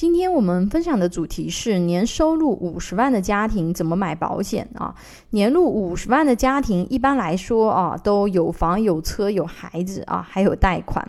今天我们分享的主题是年收入五十万的家庭怎么买保险啊？年入五十万的家庭一般来说啊，都有房有车有孩子啊，还有贷款，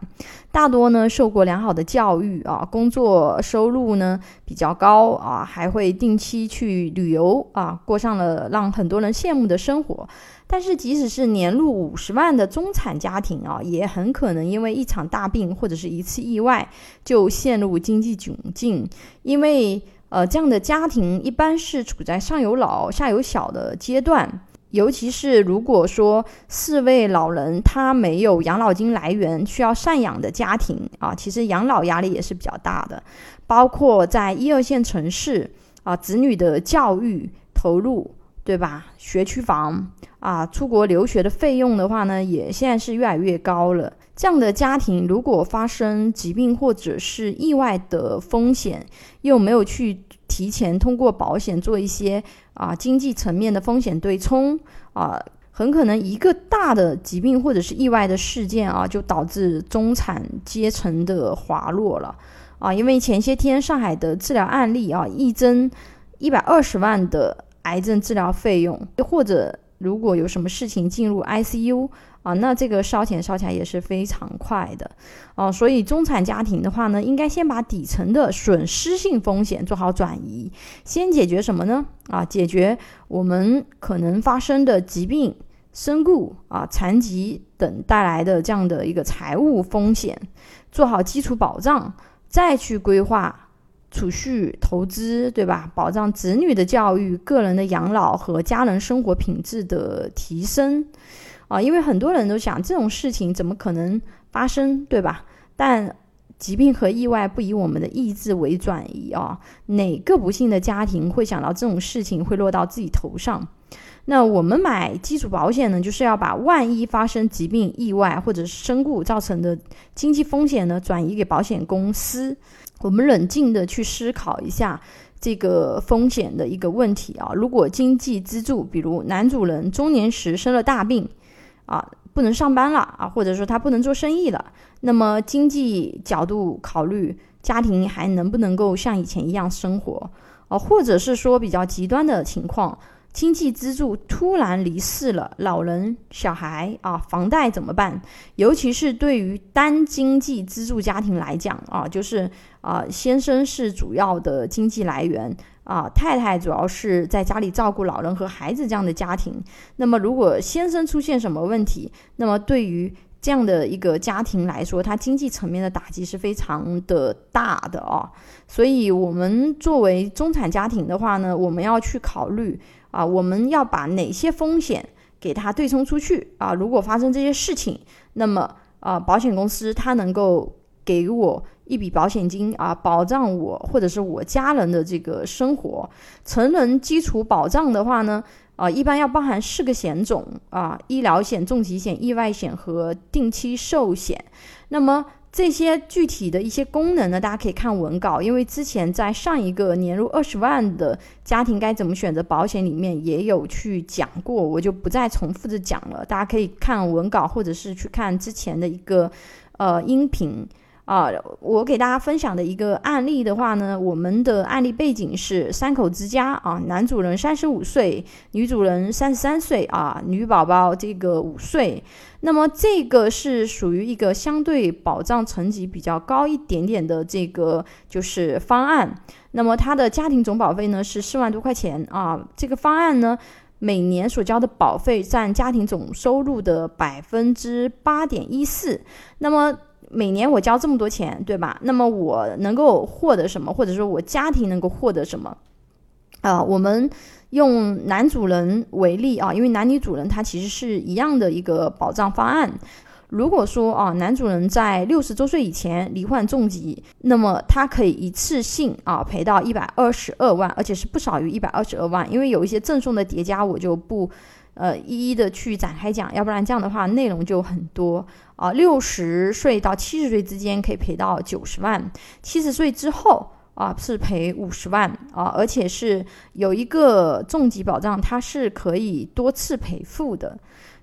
大多呢受过良好的教育啊，工作收入呢比较高啊，还会定期去旅游啊，过上了让很多人羡慕的生活。但是，即使是年入五十万的中产家庭啊，也很可能因为一场大病或者是一次意外，就陷入经济窘境。因为，呃，这样的家庭一般是处在上有老下有小的阶段，尤其是如果说四位老人他没有养老金来源，需要赡养的家庭啊，其实养老压力也是比较大的。包括在一二线城市啊，子女的教育投入。对吧？学区房啊，出国留学的费用的话呢，也现在是越来越高了。这样的家庭如果发生疾病或者是意外的风险，又没有去提前通过保险做一些啊经济层面的风险对冲啊，很可能一个大的疾病或者是意外的事件啊，就导致中产阶层的滑落了啊。因为前些天上海的治疗案例啊，一针一百二十万的。癌症治疗费用，或者如果有什么事情进入 ICU 啊，那这个烧钱烧起来也是非常快的啊。所以中产家庭的话呢，应该先把底层的损失性风险做好转移，先解决什么呢？啊，解决我们可能发生的疾病、身故啊、残疾等带来的这样的一个财务风险，做好基础保障，再去规划。储蓄、投资，对吧？保障子女的教育、个人的养老和家人生活品质的提升，啊，因为很多人都想这种事情怎么可能发生，对吧？但疾病和意外不以我们的意志为转移啊，哪个不幸的家庭会想到这种事情会落到自己头上？那我们买基础保险呢，就是要把万一发生疾病、意外或者是身故造成的经济风险呢，转移给保险公司。我们冷静的去思考一下这个风险的一个问题啊。如果经济支柱，比如男主人中年时生了大病，啊，不能上班了啊，或者说他不能做生意了，那么经济角度考虑，家庭还能不能够像以前一样生活啊？或者是说比较极端的情况。经济支柱突然离世了，老人、小孩啊，房贷怎么办？尤其是对于单经济支柱家庭来讲啊，就是啊，先生是主要的经济来源啊，太太主要是在家里照顾老人和孩子这样的家庭。那么，如果先生出现什么问题，那么对于这样的一个家庭来说，它经济层面的打击是非常的大的啊。所以，我们作为中产家庭的话呢，我们要去考虑。啊，我们要把哪些风险给它对冲出去啊？如果发生这些事情，那么啊，保险公司它能够给我一笔保险金啊，保障我或者是我家人的这个生活。成人基础保障的话呢，啊，一般要包含四个险种啊：医疗险、重疾险、意外险和定期寿险。那么这些具体的一些功能呢，大家可以看文稿，因为之前在上一个年入二十万的家庭该怎么选择保险里面也有去讲过，我就不再重复的讲了，大家可以看文稿或者是去看之前的一个呃音频。啊，我给大家分享的一个案例的话呢，我们的案例背景是三口之家啊，男主人三十五岁，女主人三十三岁啊，女宝宝这个五岁。那么这个是属于一个相对保障层级比较高一点点的这个就是方案。那么他的家庭总保费呢是四万多块钱啊，这个方案呢每年所交的保费占家庭总收入的百分之八点一四。那么每年我交这么多钱，对吧？那么我能够获得什么，或者说我家庭能够获得什么？啊，我们用男主人为例啊，因为男女主人他其实是一样的一个保障方案。如果说啊，男主人在六十周岁以前罹患重疾，那么他可以一次性啊赔到一百二十二万，而且是不少于一百二十二万，因为有一些赠送的叠加，我就不。呃，一一的去展开讲，要不然这样的话内容就很多啊。六十岁到七十岁之间可以赔到九十万，七十岁之后啊是赔五十万啊，而且是有一个重疾保障，它是可以多次赔付的。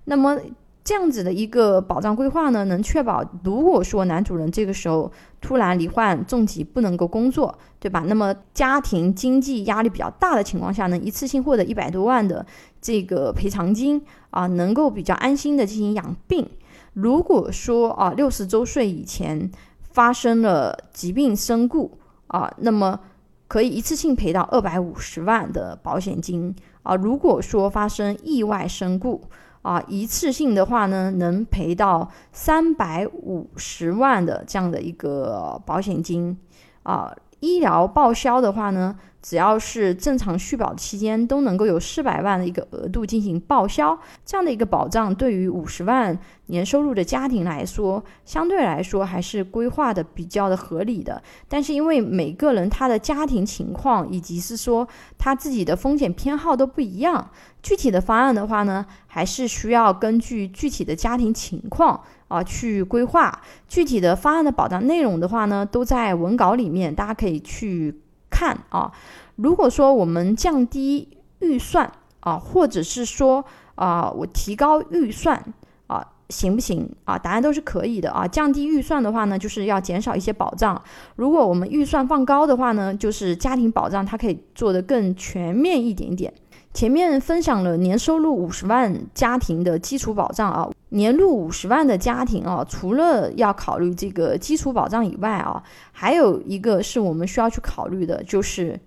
那么这样子的一个保障规划呢，能确保如果说男主人这个时候突然罹患重疾不能够工作，对吧？那么家庭经济压力比较大的情况下呢，一次性获得一百多万的这个赔偿金啊，能够比较安心的进行养病。如果说啊六十周岁以前发生了疾病身故啊，那么可以一次性赔到二百五十万的保险金啊。如果说发生意外身故，啊，一次性的话呢，能赔到三百五十万的这样的一个保险金，啊，医疗报销的话呢。只要是正常续保期间，都能够有四百万的一个额度进行报销，这样的一个保障，对于五十万年收入的家庭来说，相对来说还是规划的比较的合理的。但是因为每个人他的家庭情况以及是说他自己的风险偏好都不一样，具体的方案的话呢，还是需要根据具体的家庭情况啊去规划。具体的方案的保障内容的话呢，都在文稿里面，大家可以去。看啊，如果说我们降低预算啊，或者是说啊，我提高预算啊，行不行啊？答案都是可以的啊。降低预算的话呢，就是要减少一些保障；如果我们预算放高的话呢，就是家庭保障它可以做得更全面一点点。前面分享了年收入五十万家庭的基础保障啊，年入五十万的家庭啊，除了要考虑这个基础保障以外啊，还有一个是我们需要去考虑的，就是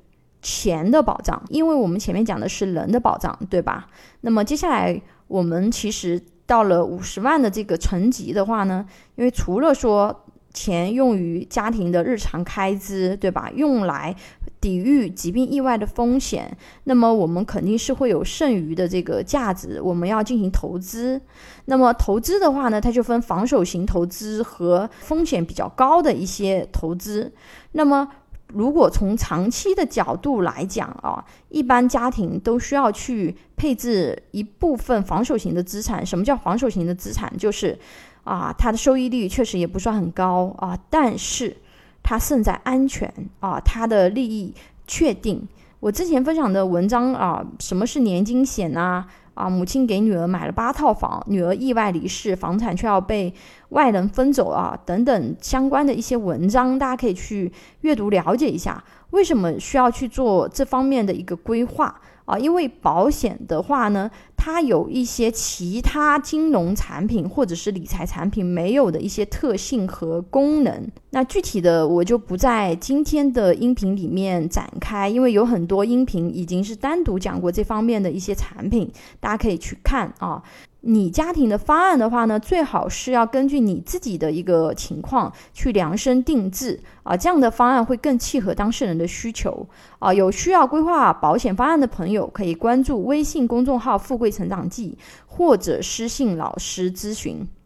钱的保障，因为我们前面讲的是人的保障，对吧？那么接下来我们其实到了五十万的这个层级的话呢，因为除了说钱用于家庭的日常开支，对吧？用来抵御疾病意外的风险，那么我们肯定是会有剩余的这个价值，我们要进行投资。那么投资的话呢，它就分防守型投资和风险比较高的一些投资。那么如果从长期的角度来讲啊，一般家庭都需要去配置一部分防守型的资产。什么叫防守型的资产？就是啊，它的收益率确实也不算很高啊，但是。它胜在安全啊，它的利益确定。我之前分享的文章啊，什么是年金险啊？啊，母亲给女儿买了八套房，女儿意外离世，房产却要被外人分走啊，等等相关的一些文章，大家可以去阅读了解一下，为什么需要去做这方面的一个规划。啊，因为保险的话呢，它有一些其他金融产品或者是理财产品没有的一些特性和功能。那具体的我就不在今天的音频里面展开，因为有很多音频已经是单独讲过这方面的一些产品，大家可以去看啊。你家庭的方案的话呢，最好是要根据你自己的一个情况去量身定制啊，这样的方案会更契合当事人的需求啊。有需要规划保险方案的朋友，可以关注微信公众号“富贵成长记”或者私信老师咨询。